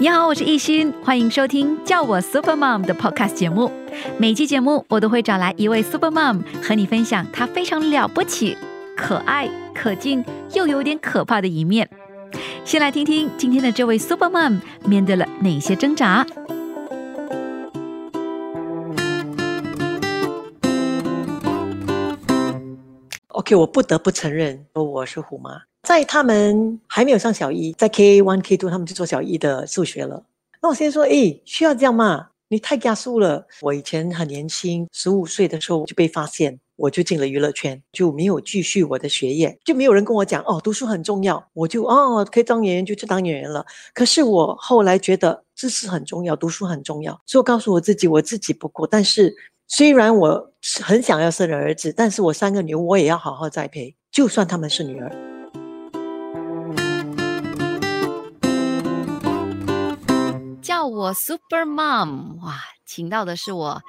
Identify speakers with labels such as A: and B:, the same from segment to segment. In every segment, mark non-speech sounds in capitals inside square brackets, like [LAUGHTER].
A: 你好，我是艺欣，欢迎收听叫我 Super Mom 的 Podcast 节目。每期节目我都会找来一位 Super Mom 和你分享她非常了不起、可爱、可敬又有点可怕的一面。先来听听今天的这位 Super Mom 面对了哪些挣扎。
B: OK，我不得不承认，我是虎妈。在他们还没有上小一，在 K one K two，他们就做小一的数学了。那我先说，哎，需要这样吗？你太加速了。我以前很年轻，十五岁的时候就被发现，我就进了娱乐圈，就没有继续我的学业，就没有人跟我讲哦，读书很重要，我就哦可以当演员就去当演员了。可是我后来觉得知识很重要，读书很重要，所以我告诉我自己，我自己不过。但是虽然我很想要生儿子，但是我三个女儿我也要好好栽培，就算他们是女儿。
A: 我 Super Mom，哇，请到的是我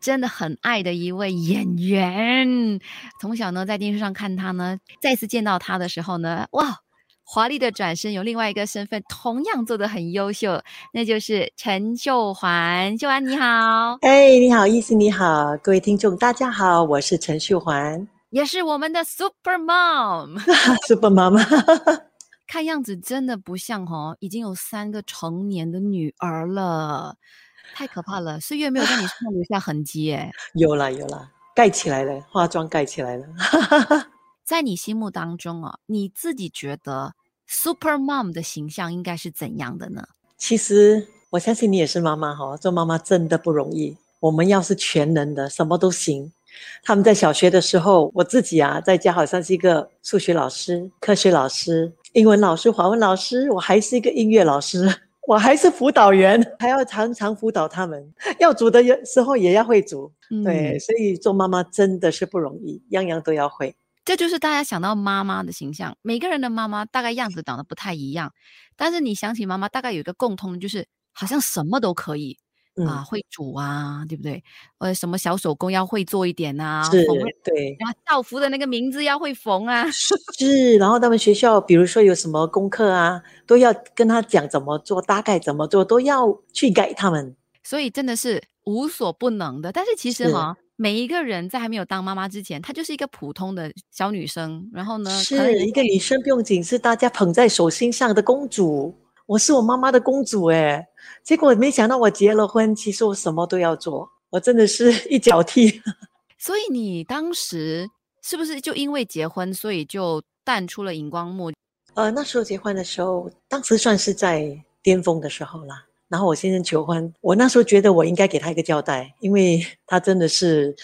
A: 真的很爱的一位演员。从小呢在电视上看他呢，再次见到他的时候呢，哇，华丽的转身，有另外一个身份同样做的很优秀，那就是陈秀环。秀环你好，
B: 哎，你好，意思你好，各位听众大家好，我是陈秀环，
A: 也是我们的 Super
B: Mom，Super Mom。[LAUGHS]
A: 看样子真的不像哦，已经有三个成年的女儿了，太可怕了。岁月没有在你身 [LAUGHS] 上留下痕迹，哎，
B: 有啦有啦，盖起来了，化妆盖起来了。[LAUGHS]
A: 在你心目当中啊，你自己觉得 Super Mom 的形象应该是怎样的呢？
B: 其实我相信你也是妈妈哈，做妈妈真的不容易。我们要是全能的，什么都行。他们在小学的时候，我自己啊，在家好像是一个数学老师、科学老师。英文老师、华文老师，我还是一个音乐老师，[LAUGHS] 我还是辅导员，[LAUGHS] 还要常常辅导他们。[LAUGHS] 要煮的时候也要会煮，对，所以做妈妈真的是不容易，样样都要会。
A: 这就是大家想到妈妈的形象，每个人的妈妈大概样子长得不太一样，但是你想起妈妈，大概有一个共通的，就是好像什么都可以。啊，会煮啊，对不对？呃，什么小手工要会做一点啊？
B: 是，对。
A: 然后校服的那个名字要会缝啊。
B: 是，然后他们学校，比如说有什么功课啊，都要跟他讲怎么做，大概怎么做，都要去改他们。
A: 所以真的是无所不能的。但是其实哈，每一个人在还没有当妈妈之前，她就是一个普通的小女生。然后呢，
B: 是一个女生，不用紧，是大家捧在手心上的公主。我是我妈妈的公主哎。结果没想到我结了婚，其实我什么都要做，我真的是 [LAUGHS] 一脚踢。
A: 所以你当时是不是就因为结婚，所以就淡出了荧光幕？
B: 呃，那时候结婚的时候，当时算是在巅峰的时候啦。然后我先生求婚，我那时候觉得我应该给他一个交代，因为他真的是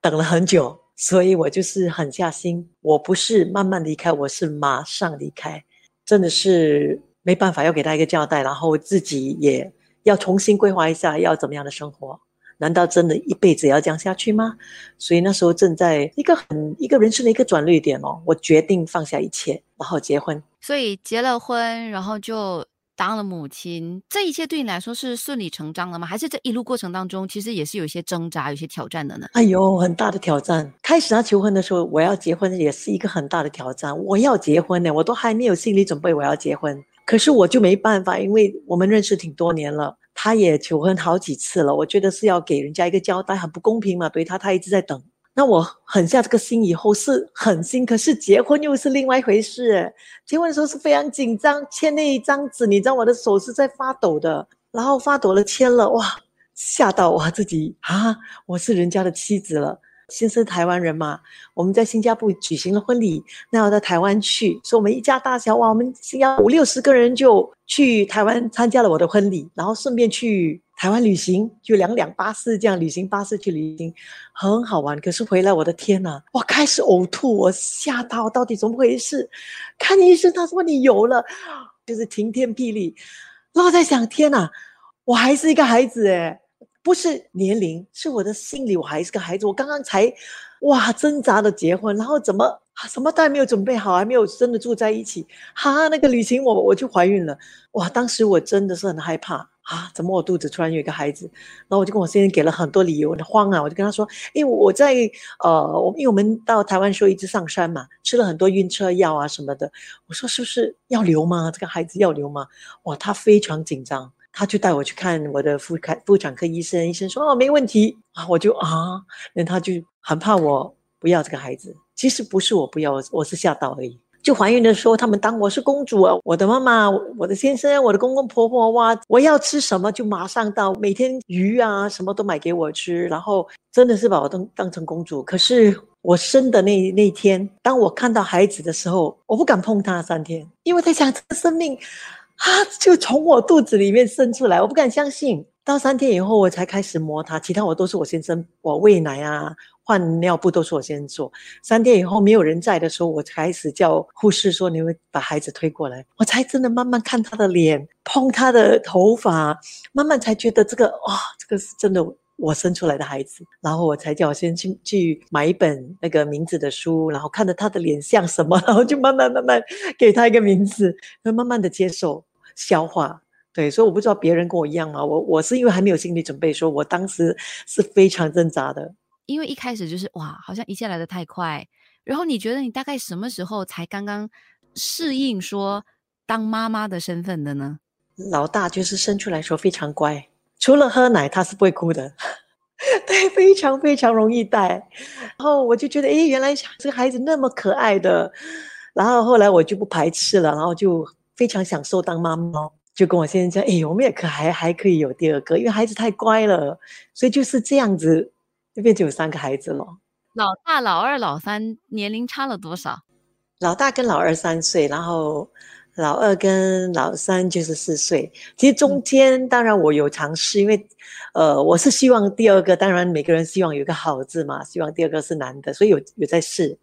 B: 等了很久，所以我就是狠下心，我不是慢慢离开，我是马上离开，真的是。没办法，要给他一个交代，然后自己也要重新规划一下要怎么样的生活。难道真的一辈子要这样下去吗？所以那时候正在一个很一个人生的一个转捩点哦，我决定放下一切，然后结婚。
A: 所以结了婚，然后就当了母亲，这一切对你来说是顺理成章了吗？还是这一路过程当中，其实也是有一些挣扎、有些挑战的呢？
B: 哎呦，很大的挑战。开始他求婚的时候，我要结婚也是一个很大的挑战。我要结婚呢，我都还没有心理准备，我要结婚。可是我就没办法，因为我们认识挺多年了，他也求婚好几次了，我觉得是要给人家一个交代，很不公平嘛。对他，他一直在等。那我狠下这个心以后是狠心，可是结婚又是另外一回事。结婚的时候是非常紧张，签那一张纸，你知道我的手是在发抖的，然后发抖了，签了，哇，吓到我自己啊！我是人家的妻子了。先生台湾人嘛，我们在新加坡举行了婚礼，那要到台湾去，所以我们一家大小哇，我们要五六十个人就去台湾参加了我的婚礼，然后顺便去台湾旅行，就两两巴士这样旅行巴士去旅行，很好玩。可是回来，我的天呐，我开始呕吐，我吓到，到底怎么回事？看医生，他说你有了，就是晴天霹雳。然后在想，天呐，我还是一个孩子哎。不是年龄，是我的心里，我还是个孩子。我刚刚才，哇，挣扎的结婚，然后怎么什么都还没有准备好，还没有真的住在一起，哈，那个旅行我我就怀孕了，哇，当时我真的是很害怕啊，怎么我肚子突然有一个孩子？然后我就跟我先生给了很多理由，慌啊，我就跟他说，因为我在呃，我因为我们到台湾时候一直上山嘛，吃了很多晕车药啊什么的，我说是不是要留吗？这个孩子要留吗？哇，他非常紧张。他就带我去看我的妇产妇产科医生，医生说哦没问题啊，我就啊，那他就很怕我不要这个孩子。其实不是我不要，我是吓到而已。就怀孕的时候，他们当我是公主啊，我的妈妈、我的先生、我的公公婆婆哇，我要吃什么就马上到，每天鱼啊什么都买给我吃，然后真的是把我当当成公主。可是我生的那那天，当我看到孩子的时候，我不敢碰他三天，因为在想这个生命啊，就从我肚子里面生出来，我不敢相信。到三天以后，我才开始摸他，其他我都是我先生，我喂奶啊。换尿布都是我先做。三天以后没有人在的时候，我才开始叫护士说：“你会把孩子推过来。”我才真的慢慢看他的脸，碰他的头发，慢慢才觉得这个哇，这个是真的我生出来的孩子。然后我才叫我先去去买一本那个名字的书，然后看着他的脸像什么，然后就慢慢慢慢给他一个名字，慢慢的接受消化。对，所以我不知道别人跟我一样吗？我我是因为还没有心理准备，说我当时是非常挣扎的。
A: 因为一开始就是哇，好像一切来的太快。然后你觉得你大概什么时候才刚刚适应说当妈妈的身份的呢？
B: 老大就是生出来时候非常乖，除了喝奶他是不会哭的，[LAUGHS] 对，非常非常容易带。然后我就觉得，哎，原来这个孩子那么可爱的。然后后来我就不排斥了，然后就非常享受当妈妈，就跟我先生讲，哎，我们也可还还可以有第二个，因为孩子太乖了，所以就是这样子。这边就有三个孩子了，
A: 老大、老二、老三年龄差了多少？
B: 老大跟老二三岁，然后老二跟老三就是四岁。其实中间当然我有尝试，因为呃我是希望第二个，当然每个人希望有一个好字嘛，希望第二个是男的，所以有有在试。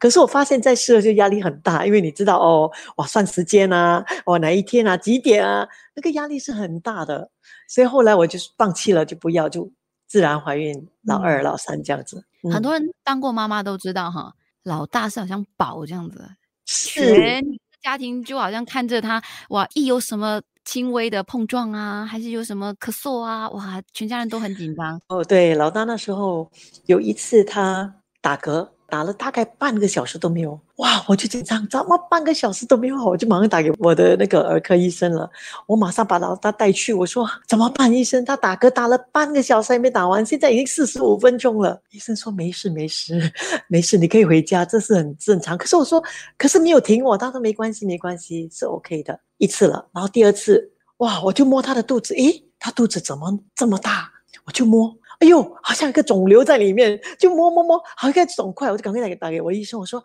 B: 可是我发现，在试了就压力很大，因为你知道哦，哇算时间啊，哇哪一天啊几点啊，那个压力是很大的，所以后来我就放弃了，就不要就。自然怀孕，老二、老三这样子，
A: 很多人当过妈妈都知道哈。老大是好像宝这样子，
B: 全
A: 家庭就好像看着他哇，一有什么轻微的碰撞啊，还是有什么咳嗽啊，哇，全家人都很紧张。
B: 哦，对，老大那时候有一次他打嗝。打了大概半个小时都没有，哇！我就紧张，怎么半个小时都没有？我就马上打给我的那个儿科医生了。我马上把老大带去，我说怎么办？医生，他打嗝打了半个小时还没打完，现在已经四十五分钟了。医生说没事没事没事，你可以回家，这是很正常。可是我说，可是没有停我，他说没关系没关系，是 OK 的。一次了，然后第二次，哇！我就摸他的肚子，诶，他肚子怎么这么大？我就摸。哎呦，好像一个肿瘤在里面，就摸摸摸，好像一个肿块，我就赶快打给打给我医生，我说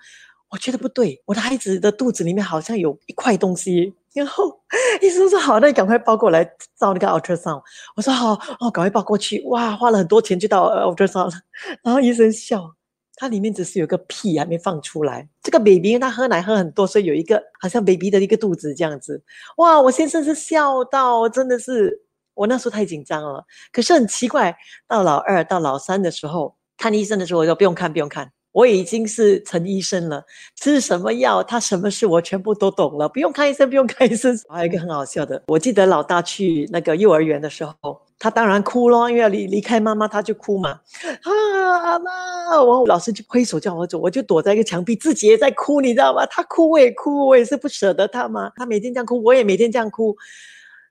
B: 我觉得不对，我的孩子的肚子里面好像有一块东西。然后 [LAUGHS] 医生说好，那你赶快抱过来照那个 ultrasound。我说好，哦，赶快抱过去。哇，花了很多钱就到 ultrasound 了。[LAUGHS] 然后医生笑，它里面只是有个屁还没放出来。这个 baby 他喝奶喝很多，所以有一个好像 baby 的一个肚子这样子。哇，我先生是笑到真的是。我那时候太紧张了，可是很奇怪，到老二到老三的时候看医生的时候，我说不用看不用看，我已经是陈医生了，吃什么药，他什么事我全部都懂了，不用看医生不用看医生。还有一个很好笑的，我记得老大去那个幼儿园的时候，他当然哭咯，因为要离离开妈妈，他就哭嘛。啊妈，我老师就挥手叫我走，我就躲在一个墙壁，自己也在哭，你知道吗？他哭我也哭，我也是不舍得他嘛。他每天这样哭，我也每天这样哭。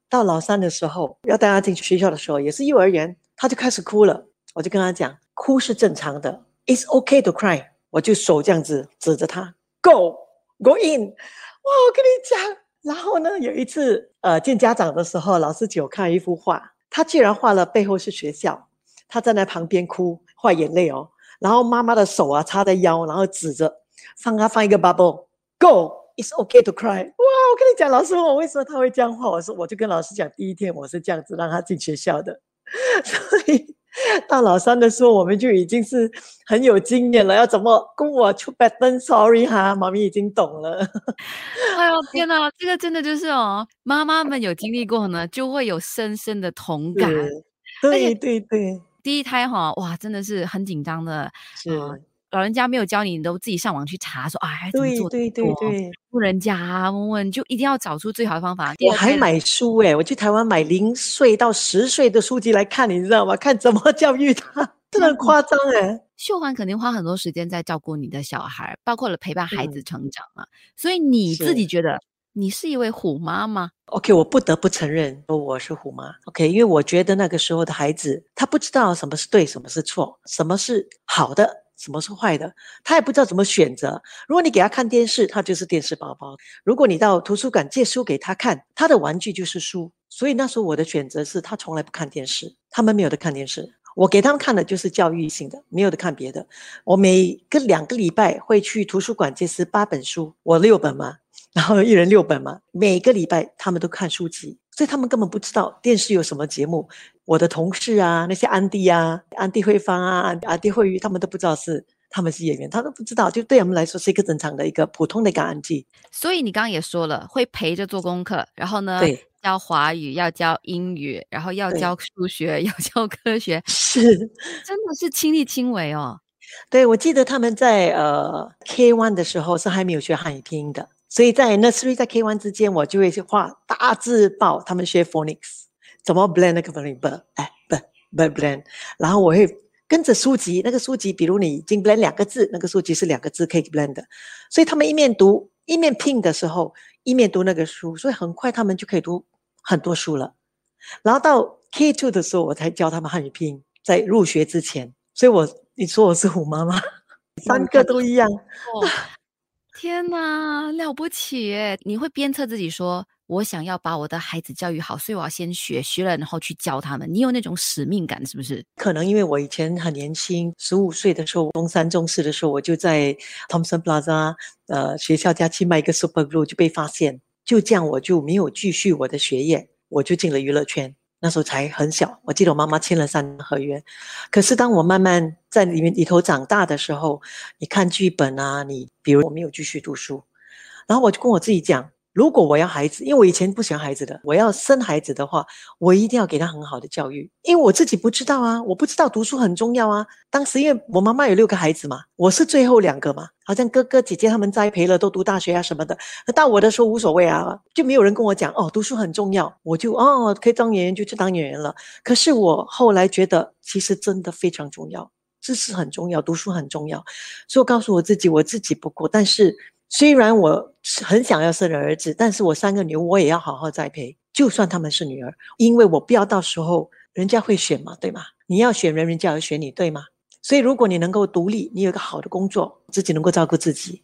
B: 到老三的时候，要带他进去学校的时候，也是幼儿园，他就开始哭了。我就跟他讲，哭是正常的，It's okay to cry。我就手这样子指着他，Go go in。哇，我跟你讲，然后呢，有一次呃见家长的时候，老师就看一幅画，他居然画了背后是学校，他站在旁边哭，画眼泪哦。然后妈妈的手啊插在腰，然后指着放他放一个 bubble，Go。It's okay to cry。哇，我跟你讲，老师问我为什么他会这样画，我说我就跟老师讲，第一天我是这样子让他进学校的，[LAUGHS] 所以到老三的时候，我们就已经是很有经验了，要怎么跟我出 bad Sorry 哈，妈咪已经懂了。[LAUGHS]
A: 哎呦天哪，这个真的就是哦，妈妈们有经历过呢，就会有深深的同感。
B: 对对对，
A: 第一胎哈，哇，真的是很紧张的。
B: 是。
A: 老人家没有教你，你都自己上网去查，说哎，怎么做？
B: 对对对对，
A: 问人家问问，就一定要找出最好的方法。
B: 我还买书哎，我去台湾买零岁到十岁的书籍来看，你知道吗？看怎么教育他，真的夸张哎。
A: 秀环肯定花很多时间在照顾你的小孩，包括了陪伴孩子成长嘛。所以你自己觉得你是一位虎妈吗
B: ？OK，我不得不承认我是虎妈。OK，因为我觉得那个时候的孩子他不知道什么是对，什么是错，什么是好的，什么是坏的，他也不知道怎么选择。如果你给他看电视，他就是电视宝宝；如果你到图书馆借书给他看，他的玩具就是书。所以那时候我的选择是他从来不看电视，他们没有的看电视。我给他们看的就是教育性的，没有的看别的。我每个两个礼拜会去图书馆借十八本书，我六本嘛。然后一人六本嘛，每个礼拜他们都看书籍，所以他们根本不知道电视有什么节目。我的同事啊，那些安迪啊、安迪慧芳啊、安迪慧玉，他们都不知道是他们是演员，他都不知道。就对我们来说是一个正常的一个普通的感恩季。
A: 所以你刚刚也说了，会陪着做功课，然后呢，教华语，要教英语，然后要教数学，[LAUGHS] 要教科学，
B: 是，
A: 真的是亲力亲为哦。
B: 对，我记得他们在呃 K one 的时候是还没有学汉语拼音的。所以在 nursery 在 K one 之间，我就会去画大字报，他们学 phonics，怎么 blend 那个 phonics，哎，不不 blend，然后我会跟着书籍，那个书籍，比如你已经 blend 两个字，那个书籍是两个字可以 blend 的，所以他们一面读一面拼的时候，一面读那个书，所以很快他们就可以读很多书了。然后到 K two 的时候，我才教他们汉语拼音，在入学之前，所以我你说我是虎妈妈，三个都一样。
A: 天哪，了不起耶！你会鞭策自己说：“我想要把我的孩子教育好，所以我要先学，学了然后去教他们。”你有那种使命感，是不是？
B: 可能因为我以前很年轻，十五岁的时候，中三、中四的时候，我就在 Thompson Plaza 呃学校家去卖一个 Super Glue 就被发现，就这样我就没有继续我的学业，我就进了娱乐圈。那时候才很小，我记得我妈妈签了三合约。可是当我慢慢在里面里头长大的时候，你看剧本啊，你比如我没有继续读书，然后我就跟我自己讲。如果我要孩子，因为我以前不喜欢孩子的，我要生孩子的话，我一定要给他很好的教育，因为我自己不知道啊，我不知道读书很重要啊。当时因为我妈妈有六个孩子嘛，我是最后两个嘛，好像哥哥姐姐他们栽培了，都读大学啊什么的。到我的时候无所谓啊，就没有人跟我讲哦，读书很重要，我就哦可以当演员就去当演员了。可是我后来觉得，其实真的非常重要，知识很重要，读书很重要，所以我告诉我自己，我自己不够，但是。虽然我很想要生儿子，但是我三个女儿我也要好好栽培，就算他们是女儿，因为我不要到时候人家会选嘛，对吗？你要选人，人家要选你，对吗？所以如果你能够独立，你有一个好的工作，自己能够照顾自己，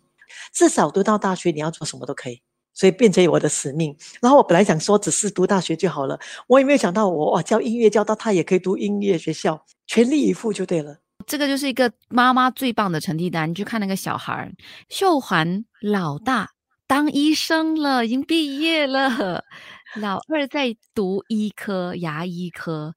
B: 至少读到大学，你要做什么都可以，所以变成我的使命。然后我本来想说只是读大学就好了，我也没有想到我哇教音乐教到他也可以读音乐学校，全力以赴就对了。
A: 这个就是一个妈妈最棒的成绩单。你去看那个小孩，秀环老大当医生了，已经毕业了。老二在读医科，牙医科。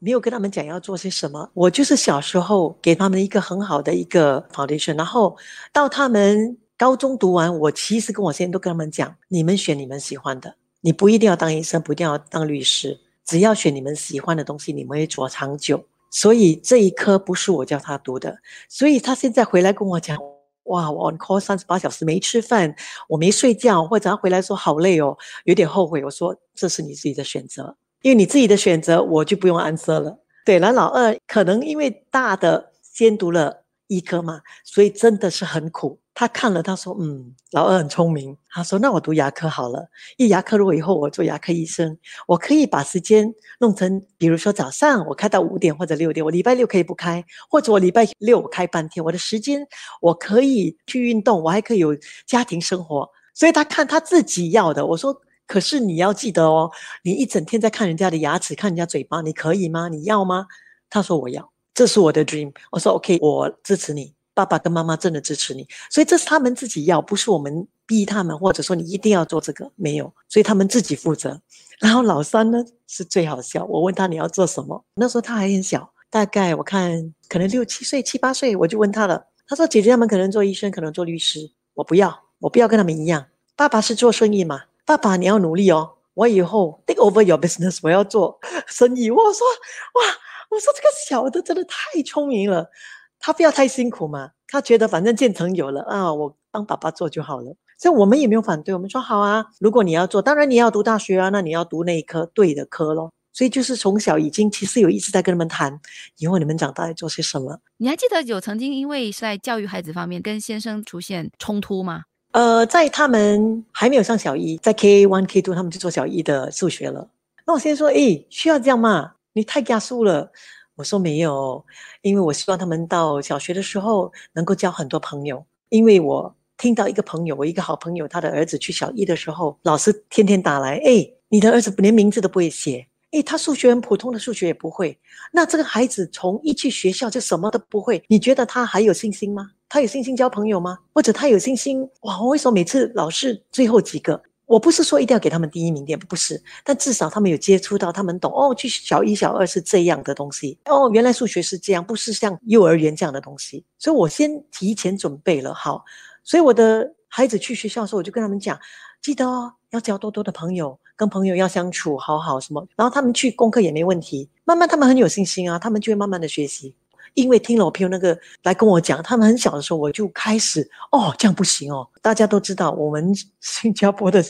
B: 没有跟他们讲要做些什么，我就是小时候给他们一个很好的一个 foundation，然后到他们高中读完，我其实跟我现在都跟他们讲，你们选你们喜欢的，你不一定要当医生，不一定要当律师，只要选你们喜欢的东西，你们会做长久。所以这一科不是我叫他读的，所以他现在回来跟我讲，哇，我 on call 三十八小时没吃饭，我没睡觉，或者他回来说好累哦，有点后悔。我说这是你自己的选择，因为你自己的选择，我就不用安色了。对，然后老二可能因为大的先读了医科嘛，所以真的是很苦。他看了，他说：“嗯，老二很聪明。”他说：“那我读牙科好了。一牙科如果以后我做牙科医生，我可以把时间弄成，比如说早上我开到五点或者六点，我礼拜六可以不开，或者我礼拜六我开半天。我的时间我可以去运动，我还可以有家庭生活。所以他看他自己要的。我说：可是你要记得哦，你一整天在看人家的牙齿，看人家嘴巴，你可以吗？你要吗？他说我要，这是我的 dream。我说 OK，我支持你。”爸爸跟妈妈真的支持你，所以这是他们自己要，不是我们逼他们，或者说你一定要做这个，没有，所以他们自己负责。然后老三呢是最好笑，我问他你要做什么，那时候他还很小，大概我看可能六七岁、七八岁，我就问他了，他说姐姐他们可能做医生，可能做律师，我不要，我不要跟他们一样。爸爸是做生意嘛，爸爸你要努力哦，我以后 take over your business，我要做生意。我说哇，我说这个小的真的太聪明了。他不要太辛苦嘛，他觉得反正建成有了啊，我帮爸爸做就好了。所以我们也没有反对，我们说好啊。如果你要做，当然你要读大学啊，那你要读那一科对的科咯。所以就是从小已经其实有一直在跟他们谈，以后你们长大要做些什么。
A: 你还记得有曾经因为在教育孩子方面跟先生出现冲突吗？
B: 呃，在他们还没有上小一，在 K one K two 他们就做小一的数学了。那我先说，诶，需要这样吗？你太加速了。我说没有，因为我希望他们到小学的时候能够交很多朋友。因为我听到一个朋友，我一个好朋友，他的儿子去小一的时候，老师天天打来，哎，你的儿子连名字都不会写。诶，他数学很普通的数学也不会，那这个孩子从一去学校就什么都不会，你觉得他还有信心吗？他有信心交朋友吗？或者他有信心？哇，我为什么每次老是最后几个？我不是说一定要给他们第一名店，不是，但至少他们有接触到，他们懂哦，去小一、小二是这样的东西哦，原来数学是这样，不是像幼儿园这样的东西，所以我先提前准备了好，所以我的孩子去学校的时候，我就跟他们讲，记得哦，要交多多的朋友。跟朋友要相处好好什么，然后他们去功课也没问题，慢慢他们很有信心啊，他们就会慢慢的学习。因为听了我朋友那个来跟我讲，他们很小的时候我就开始哦，这样不行哦。大家都知道我们新加坡的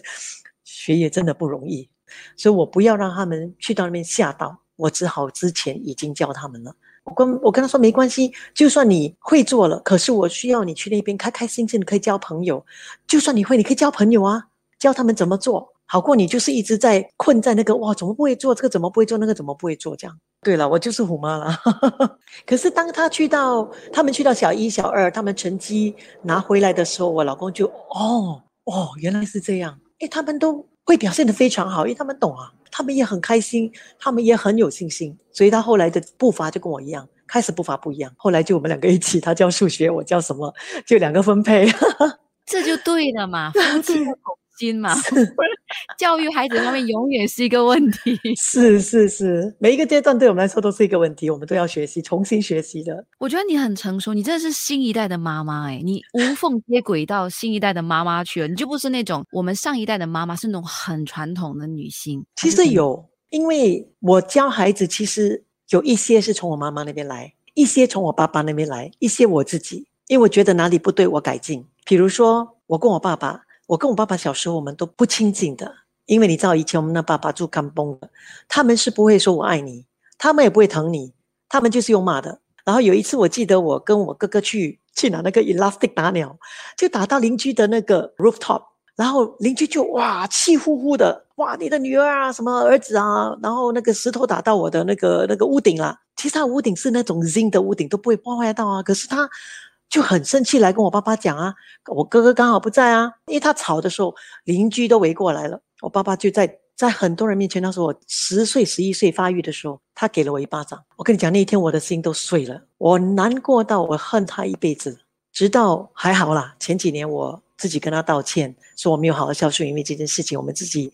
B: 学业真的不容易，所以我不要让他们去到那边吓到，我只好之前已经教他们了。我跟我跟他说没关系，就算你会做了，可是我需要你去那边开开心心的可以交朋友。就算你会，你可以交朋友啊，教他们怎么做。好过你就是一直在困在那个哇，怎么不会做这个？怎么不会做那个？怎么不会做这样？对了，我就是虎妈了。[LAUGHS] 可是当他去到他们去到小一、小二，他们成绩拿回来的时候，我老公就哦哦，原来是这样。哎，他们都会表现得非常好，因为他们懂啊，他们也很开心，他们也很有信心。所以他后来的步伐就跟我一样，开始步伐不一样，后来就我们两个一起，他教数学，我教什么，就两个分配。[LAUGHS]
A: 这就对了嘛，夫妻心嘛，[LAUGHS] 教育孩子方面永远是一个问题。
B: 是是是，每一个阶段对我们来说都是一个问题，我们都要学习，重新学习的。
A: 我觉得你很成熟，你真的是新一代的妈妈哎，你无缝接轨到新一代的妈妈去了，你就不是那种我们上一代的妈妈是那种很传统的女性。
B: 其实有，因为我教孩子，其实有一些是从我妈妈那边来，一些从我爸爸那边来，一些我自己，因为我觉得哪里不对，我改进。比如说，我跟我爸爸。我跟我爸爸小时候，我们都不亲近的，因为你知道，以前我们的爸爸住甘崩的，他们是不会说我爱你，他们也不会疼你，他们就是用骂的。然后有一次，我记得我跟我哥哥去去拿那个 elastic 打鸟，就打到邻居的那个 rooftop，然后邻居就哇气呼呼的，哇你的女儿啊，什么儿子啊，然后那个石头打到我的那个那个屋顶了。其实他屋顶是那种 zinc 的屋顶，都不会破坏到啊，可是他。就很生气，来跟我爸爸讲啊，我哥哥刚好不在啊，因为他吵的时候，邻居都围过来了。我爸爸就在在很多人面前，那时候我十岁、十一岁发育的时候，他给了我一巴掌。我跟你讲，那一天我的心都碎了，我难过到我恨他一辈子。直到还好啦，前几年我自己跟他道歉，说我没有好好孝顺，因为这件事情我们自己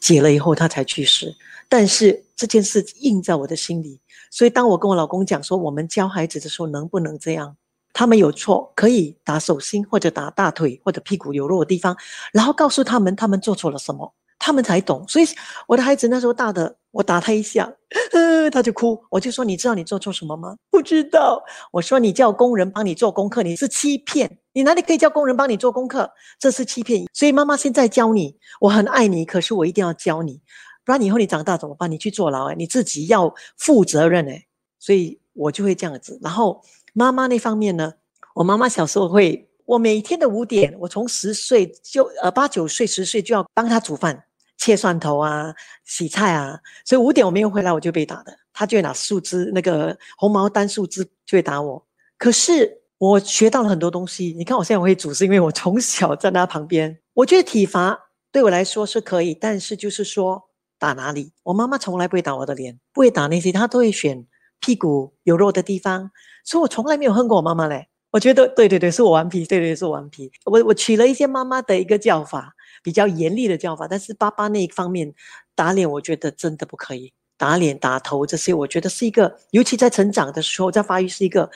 B: 解了以后，他才去世。但是这件事印在我的心里，所以当我跟我老公讲说我们教孩子的时候，能不能这样？他们有错，可以打手心或者打大腿或者屁股有肉的地方，然后告诉他们他们做错了什么，他们才懂。所以我的孩子那时候大的，我打他一下，呃，[LAUGHS] 他就哭。我就说你知道你做错什么吗？不知道。我说你叫工人帮你做功课，你是欺骗。你哪里可以叫工人帮你做功课？这是欺骗。所以妈妈现在教你，我很爱你，可是我一定要教你，不然以后你长大怎么办？你去坐牢哎，你自己要负责任哎。所以我就会这样子，然后。妈妈那方面呢？我妈妈小时候会，我每天的五点，我从十岁就呃八九岁十岁就要帮她煮饭、切蒜头啊、洗菜啊，所以五点我没有回来我就被打的，她就会拿树枝那个红毛丹树枝就会打我。可是我学到了很多东西，你看我现在我会煮，是因为我从小在她旁边。我觉得体罚对我来说是可以，但是就是说打哪里，我妈妈从来不会打我的脸，不会打那些，她都会选屁股有肉的地方。所以我从来没有恨过我妈妈嘞，我觉得对对对，是我顽皮，对对是我顽皮。我我取了一些妈妈的一个叫法，比较严厉的叫法，但是爸爸那一方面打脸，我觉得真的不可以打脸打头这些，我觉得是一个，尤其在成长的时候，在发育是一个，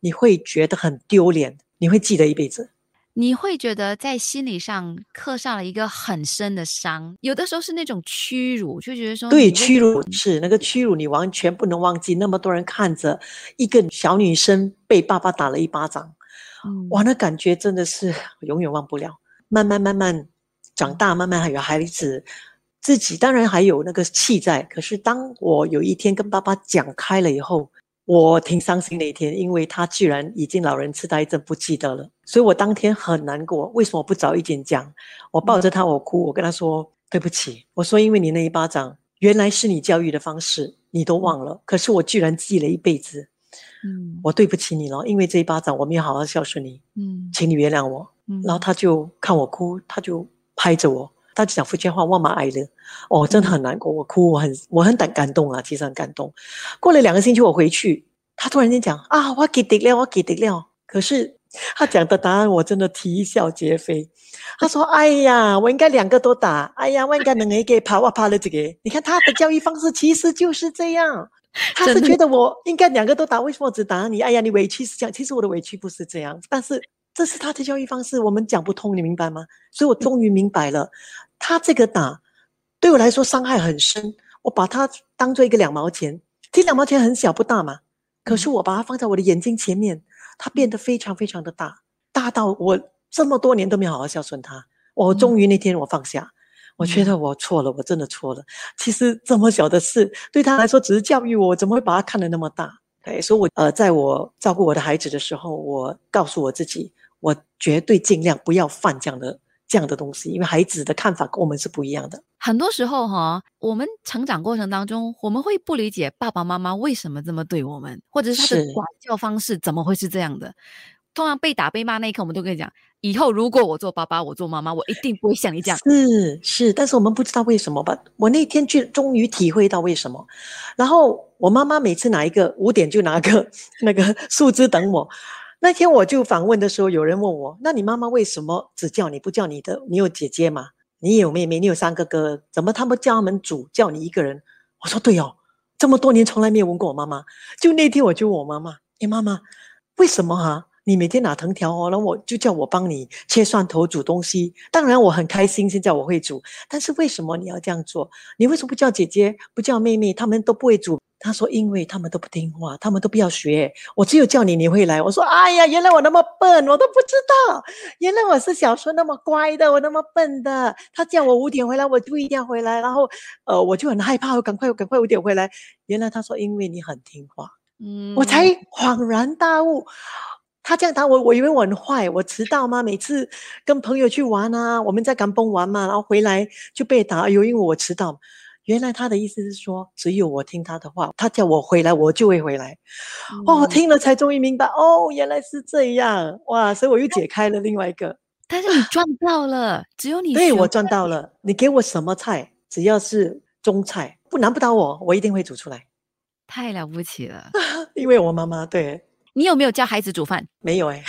B: 你会觉得很丢脸，你会记得一辈子。
A: 你会觉得在心理上刻上了一个很深的伤，有的时候是那种屈辱，就觉得说
B: 对屈辱是那个屈辱，你完全不能忘记。那么多人看着一个小女生被爸爸打了一巴掌，哇，那感觉真的是永远忘不了。慢慢慢慢长大，慢慢还有孩子，自己当然还有那个气在。可是当我有一天跟爸爸讲开了以后，我挺伤心那一天，因为他居然已经老人痴呆症不记得了，所以我当天很难过。为什么不早一点讲？我抱着他，我哭，我跟他说对不起。我说因为你那一巴掌，原来是你教育的方式，你都忘了，可是我居然记了一辈子。嗯，我对不起你了，因为这一巴掌我没有好好孝顺你。嗯，请你原谅我。嗯，然后他就看我哭，他就拍着我，他就讲福建话，我妈爱了。哦，真的很难过，我哭，我很我很感感动啊，其实很感动。过了两个星期，我回去，他突然间讲啊，我给得了，我给得了。可是他讲的答案，我真的啼笑皆非。他说：“哎呀，我应该两个都打。哎呀，我应该能给爬我爬了这个。你看他的教育方式其实就是这样。”他是觉得我应该两个都打，为什么只打你？哎呀，你委屈是这样，其实我的委屈不是这样，但是这是他的教育方式，我们讲不通，你明白吗？所以我终于明白了，他这个打对我来说伤害很深，我把它当做一个两毛钱，这两毛钱很小不大嘛，可是我把它放在我的眼睛前面，它变得非常非常的大，大到我这么多年都没好好孝顺他，我终于那天我放下。我觉得我错了，我真的错了。其实这么小的事，对他来说只是教育我，怎么会把他看得那么大？对，所以，我呃，在我照顾我的孩子的时候，我告诉我自己，我绝对尽量不要犯这样的这样的东西，因为孩子的看法跟我们是不一样的。
A: 很多时候哈，我们成长过程当中，我们会不理解爸爸妈妈为什么这么对我们，或者是他的管教方式怎么会是这样的。通常被打被骂那一刻，我们都跟你讲，以后如果我做爸爸，我做妈妈，我一定不会像你这样。
B: 是是，但是我们不知道为什么吧？我那天去终于体会到为什么。然后我妈妈每次拿一个五点就拿个 [LAUGHS] 那个树枝等我。那天我就访问的时候，有人问我：那你妈妈为什么只叫你不叫你的？你有姐姐吗？你有妹妹？你有三个哥？怎么他们叫他们煮，叫你一个人？我说对哦，这么多年从来没有问过我妈妈。就那天我就问我妈妈：你，妈妈，为什么哈？你每天拿藤条哦，然后我就叫我帮你切蒜头煮东西。当然我很开心，现在我会煮。但是为什么你要这样做？你为什么不叫姐姐，不叫妹妹？他们都不会煮。他说：“因为他们都不听话，他们都不要学。我只有叫你，你会来。”我说：“哎呀，原来我那么笨，我都不知道。原来我是小时候那么乖的，我那么笨的。他叫我五点回来，我就一定要回来。然后，呃，我就很害怕，我赶快，赶快五点回来。原来他说，因为你很听话。嗯，我才恍然大悟。”他这样打我，我以为我很坏，我迟到吗？每次跟朋友去玩啊，我们在港崩玩嘛，然后回来就被打。哎呦，因为我迟到。原来他的意思是说，只有我听他的话，他叫我回来，我就会回来。哦，听了才终于明白，哦，原来是这样哇！所以我又解开了另外一个。
A: 但是你赚到了，只有你
B: 对我赚到了。你给我什么菜，只要是中菜，不难不倒我，我一定会煮出来。
A: 太了不起了，[LAUGHS]
B: 因为我妈妈对。
A: 你有没有教孩子煮饭？
B: 没有哎，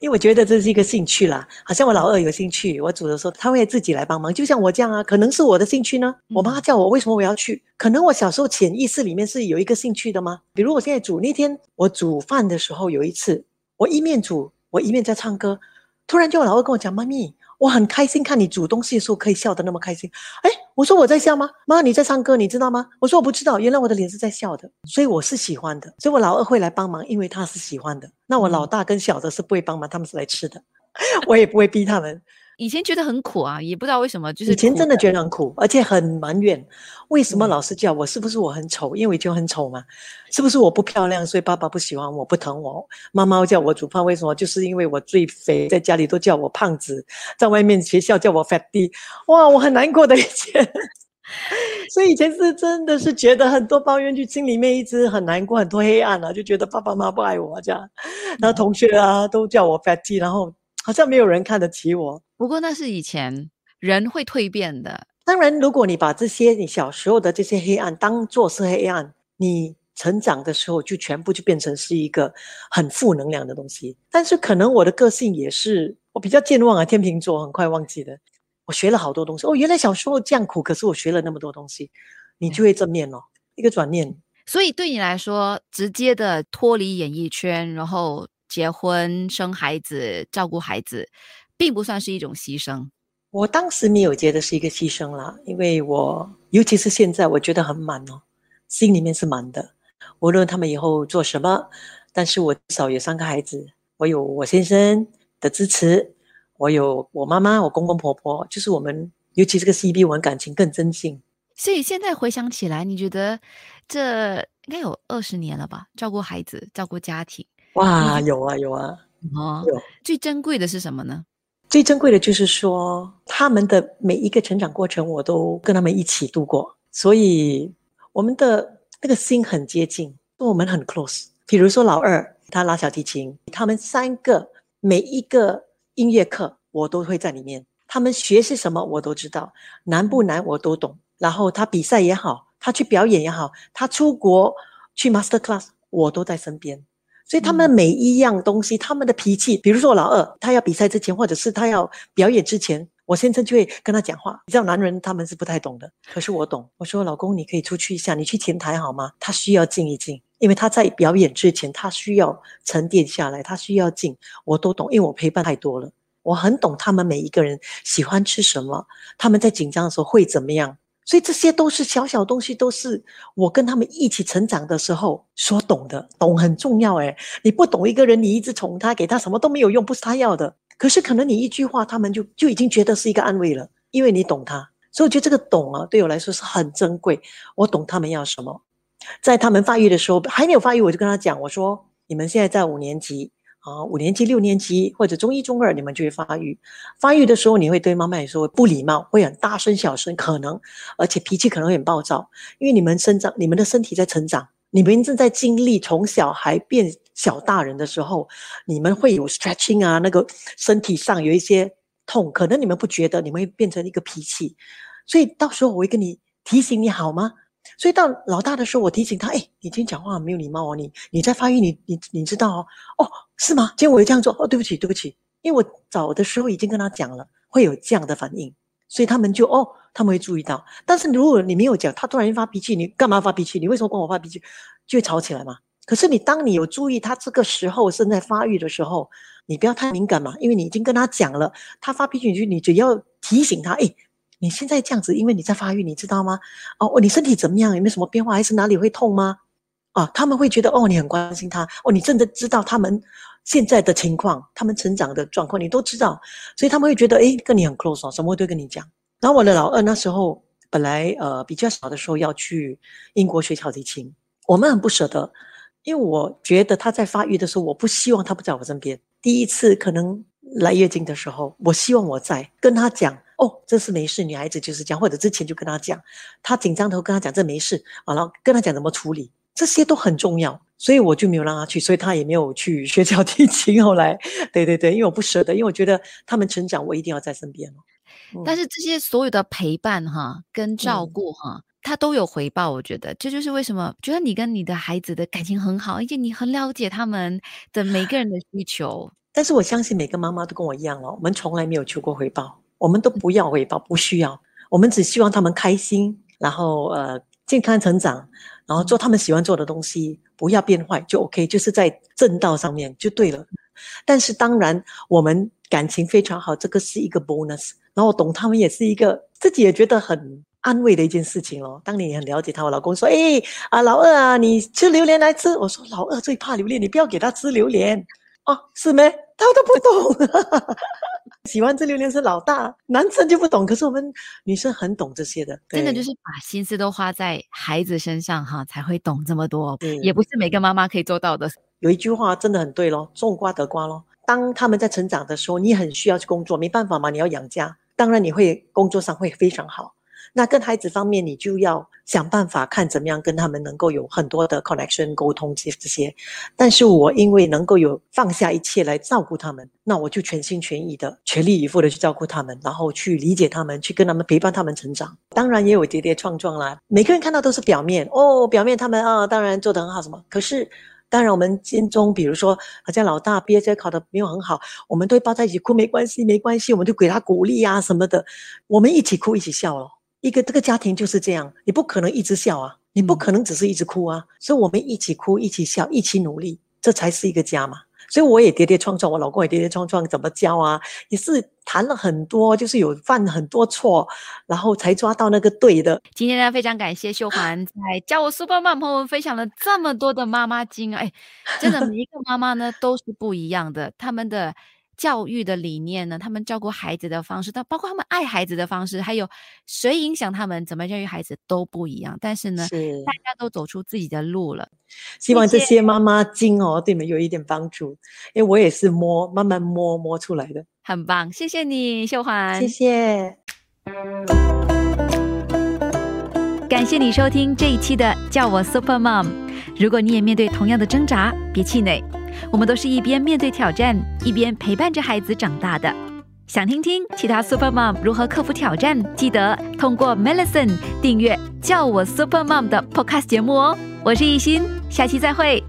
B: 因为我觉得这是一个兴趣啦。好像我老二有兴趣，我煮的时候他会自己来帮忙，就像我这样啊。可能是我的兴趣呢。我妈叫我，为什么我要去？可能我小时候潜意识里面是有一个兴趣的吗？比如我现在煮那天我煮饭的时候，有一次我一面煮，我一面在唱歌，突然就我老二跟我讲：“妈咪。”我很开心看你煮东西的时候可以笑得那么开心，哎，我说我在笑吗？妈，你在唱歌，你知道吗？我说我不知道，原来我的脸是在笑的，所以我是喜欢的，所以我老二会来帮忙，因为他是喜欢的。那我老大跟小的是不会帮忙，他们是来吃的，[LAUGHS] 我也不会逼他们。
A: 以前觉得很苦啊，也不知道为什么，就是
B: 以前真的觉得很苦，而且很埋怨，为什么老师叫我？是不是我很丑？因为就很丑嘛？是不是我不漂亮，所以爸爸不喜欢我，不疼我？妈妈叫我煮饭，为什么？就是因为我最肥，在家里都叫我胖子，在外面学校叫我 fatty，哇，我很难过的一天，[LAUGHS] 所以以前是真的是觉得很多抱怨，就心里面一直很难过，很多黑暗啊，就觉得爸爸妈妈不爱我这样，然后同学啊都叫我 fatty，然后。好像没有人看得起我。
A: 不过那是以前人会蜕变的。
B: 当然，如果你把这些你小时候的这些黑暗当做是黑暗，你成长的时候就全部就变成是一个很负能量的东西。但是可能我的个性也是，我比较健忘啊，天秤座很快忘记的。我学了好多东西哦，原来小时候这样苦，可是我学了那么多东西，你就会正面哦，一个转念。
A: 所以对你来说，直接的脱离演艺圈，然后。结婚、生孩子、照顾孩子，并不算是一种牺牲。
B: 我当时没有觉得是一个牺牲啦，因为我尤其是现在，我觉得很满哦，心里面是满的。无论他们以后做什么，但是我至少有三个孩子，我有我先生的支持，我有我妈妈、我公公婆婆，就是我们，尤其这个 CB，我们感情更真性。
A: 所以现在回想起来，你觉得这？应该有二十年了吧，照顾孩子，照顾家庭。
B: 哇，有啊有啊，
A: 哦
B: 有，
A: 最珍贵的是什么呢？
B: 最珍贵的就是说，他们的每一个成长过程，我都跟他们一起度过，所以我们的那个心很接近，跟我们很 close。比如说老二，他拉小提琴，他们三个每一个音乐课我都会在里面，他们学是什么我都知道，难不难我都懂。然后他比赛也好，他去表演也好，他出国去 master class，我都在身边。所以他们每一样东西，他们的脾气，比如说老二，他要比赛之前，或者是他要表演之前，我先生就会跟他讲话。你知道，男人他们是不太懂的，可是我懂。我说，老公，你可以出去一下，你去前台好吗？他需要静一静，因为他在表演之前，他需要沉淀下来，他需要静。我都懂，因为我陪伴太多了，我很懂他们每一个人喜欢吃什么，他们在紧张的时候会怎么样。所以这些都是小小东西，都是我跟他们一起成长的时候所懂的。懂很重要诶，你不懂一个人，你一直宠他，给他什么都没有用，不是他要的。可是可能你一句话，他们就就已经觉得是一个安慰了，因为你懂他。所以我觉得这个懂啊，对我来说是很珍贵。我懂他们要什么，在他们发育的时候还没有发育，我就跟他讲，我说你们现在在五年级。啊，五年级、六年级或者中一、中二，你们就会发育。发育的时候，你会对妈妈也说不礼貌，会很大声、小声，可能，而且脾气可能会很暴躁，因为你们生长，你们的身体在成长，你们正在经历从小孩变小大人的时候，你们会有 stretching 啊，那个身体上有一些痛，可能你们不觉得，你们会变成一个脾气，所以到时候我会跟你提醒你好吗？所以到老大的时候，我提醒他：“哎，你今天讲话没有礼貌哦，你你在发育，你你你知道哦？哦，是吗？今天我会这样做哦，对不起，对不起，因为我早的时候已经跟他讲了，会有这样的反应，所以他们就哦，他们会注意到。但是如果你没有讲，他突然发脾气，你干嘛发脾气？你为什么跟我发脾气？就会吵起来嘛。可是你当你有注意他这个时候正在发育的时候，你不要太敏感嘛，因为你已经跟他讲了，他发脾气，你就你只要提醒他，哎。”你现在这样子，因为你在发育，你知道吗？哦，你身体怎么样？有没有什么变化？还是哪里会痛吗？啊，他们会觉得哦，你很关心他，哦，你真的知道他们现在的情况，他们成长的状况，你都知道，所以他们会觉得，哎，跟你很 close 哦，什么都跟你讲。然后我的老二那时候本来呃比较小的时候要去英国学小提琴，我们很不舍得，因为我觉得他在发育的时候，我不希望他不在我身边。第一次可能来月经的时候，我希望我在跟他讲。哦，这是没事，女孩子就是这样，或者之前就跟他讲，他紧张的跟他讲这没事，完了跟他讲怎么处理，这些都很重要，所以我就没有让他去，所以他也没有去学小提琴。后来，对对对，因为我不舍得，因为我觉得他们成长，我一定要在身边
A: 但是这些所有的陪伴哈，跟照顾哈，他都有回报。我觉得这就是为什么觉得你跟你的孩子的感情很好，而且你很了解他们的每个人的需求。
B: 但是我相信每个妈妈都跟我一样哦，我们从来没有求过回报。我们都不要回报，不需要，我们只希望他们开心，然后呃健康成长，然后做他们喜欢做的东西，不要变坏就 OK，就是在正道上面就对了。但是当然，我们感情非常好，这个是一个 bonus。然后懂他们也是一个自己也觉得很安慰的一件事情哦。当你很了解他，我老公说：“哎啊，老二啊，你吃榴莲来吃。”我说：“老二最怕榴莲，你不要给他吃榴莲。”哦，是没？他都不懂。[LAUGHS] 喜欢这榴莲是老大，男生就不懂。可是我们女生很懂这些的，
A: 真的就是把心思都花在孩子身上哈，才会懂这么多。也不是每个妈妈可以做到的。
B: 有一句话真的很对咯，种瓜得瓜咯。当他们在成长的时候，你很需要去工作，没办法嘛，你要养家，当然你会工作上会非常好。那跟孩子方面，你就要想办法看怎么样跟他们能够有很多的 connection 沟通这这些。但是我因为能够有放下一切来照顾他们，那我就全心全意的、全力以赴的去照顾他们，然后去理解他们，去跟他们陪伴他们成长。当然也有跌跌撞撞啦，每个人看到都是表面哦，表面他们啊，当然做得很好什么。可是当然我们心中，比如说好像老大毕业考考的没有很好，我们都抱在一起哭，没关系，没关系，我们就给他鼓励啊什么的，我们一起哭，一起笑了。一个这个家庭就是这样，你不可能一直笑啊，你不可能只是一直哭啊，所以我们一起哭，一起笑，一起努力，这才是一个家嘛。所以我也跌跌撞撞，我老公也跌跌撞撞，怎么教啊？也是谈了很多，就是有犯很多错，然后才抓到那个对的。
A: 今天呢，非常感谢秀 [LAUGHS] 环在教我 Super 妈朋友们分享了这么多的妈妈经，哎，真的每一个妈妈呢都是不一样的，他们的。教育的理念呢，他们照顾孩子的方式，到包括他们爱孩子的方式，还有谁影响他们怎么教育孩子都不一样。但是呢，
B: 是
A: 大家都走出自己的路了。
B: 希望这些妈妈经哦对你们有一点帮助，因为我也是摸慢慢摸摸出来的。
A: 很棒，谢谢你，秀环，
B: 谢谢。
A: 感谢你收听这一期的叫我 Super Mom。如果你也面对同样的挣扎，别气馁，我们都是一边面对挑战，一边陪伴着孩子长大的。想听听其他 Super Mom 如何克服挑战？记得通过 Melison 订阅叫我 Super Mom 的 Podcast 节目哦。我是艺心，下期再会。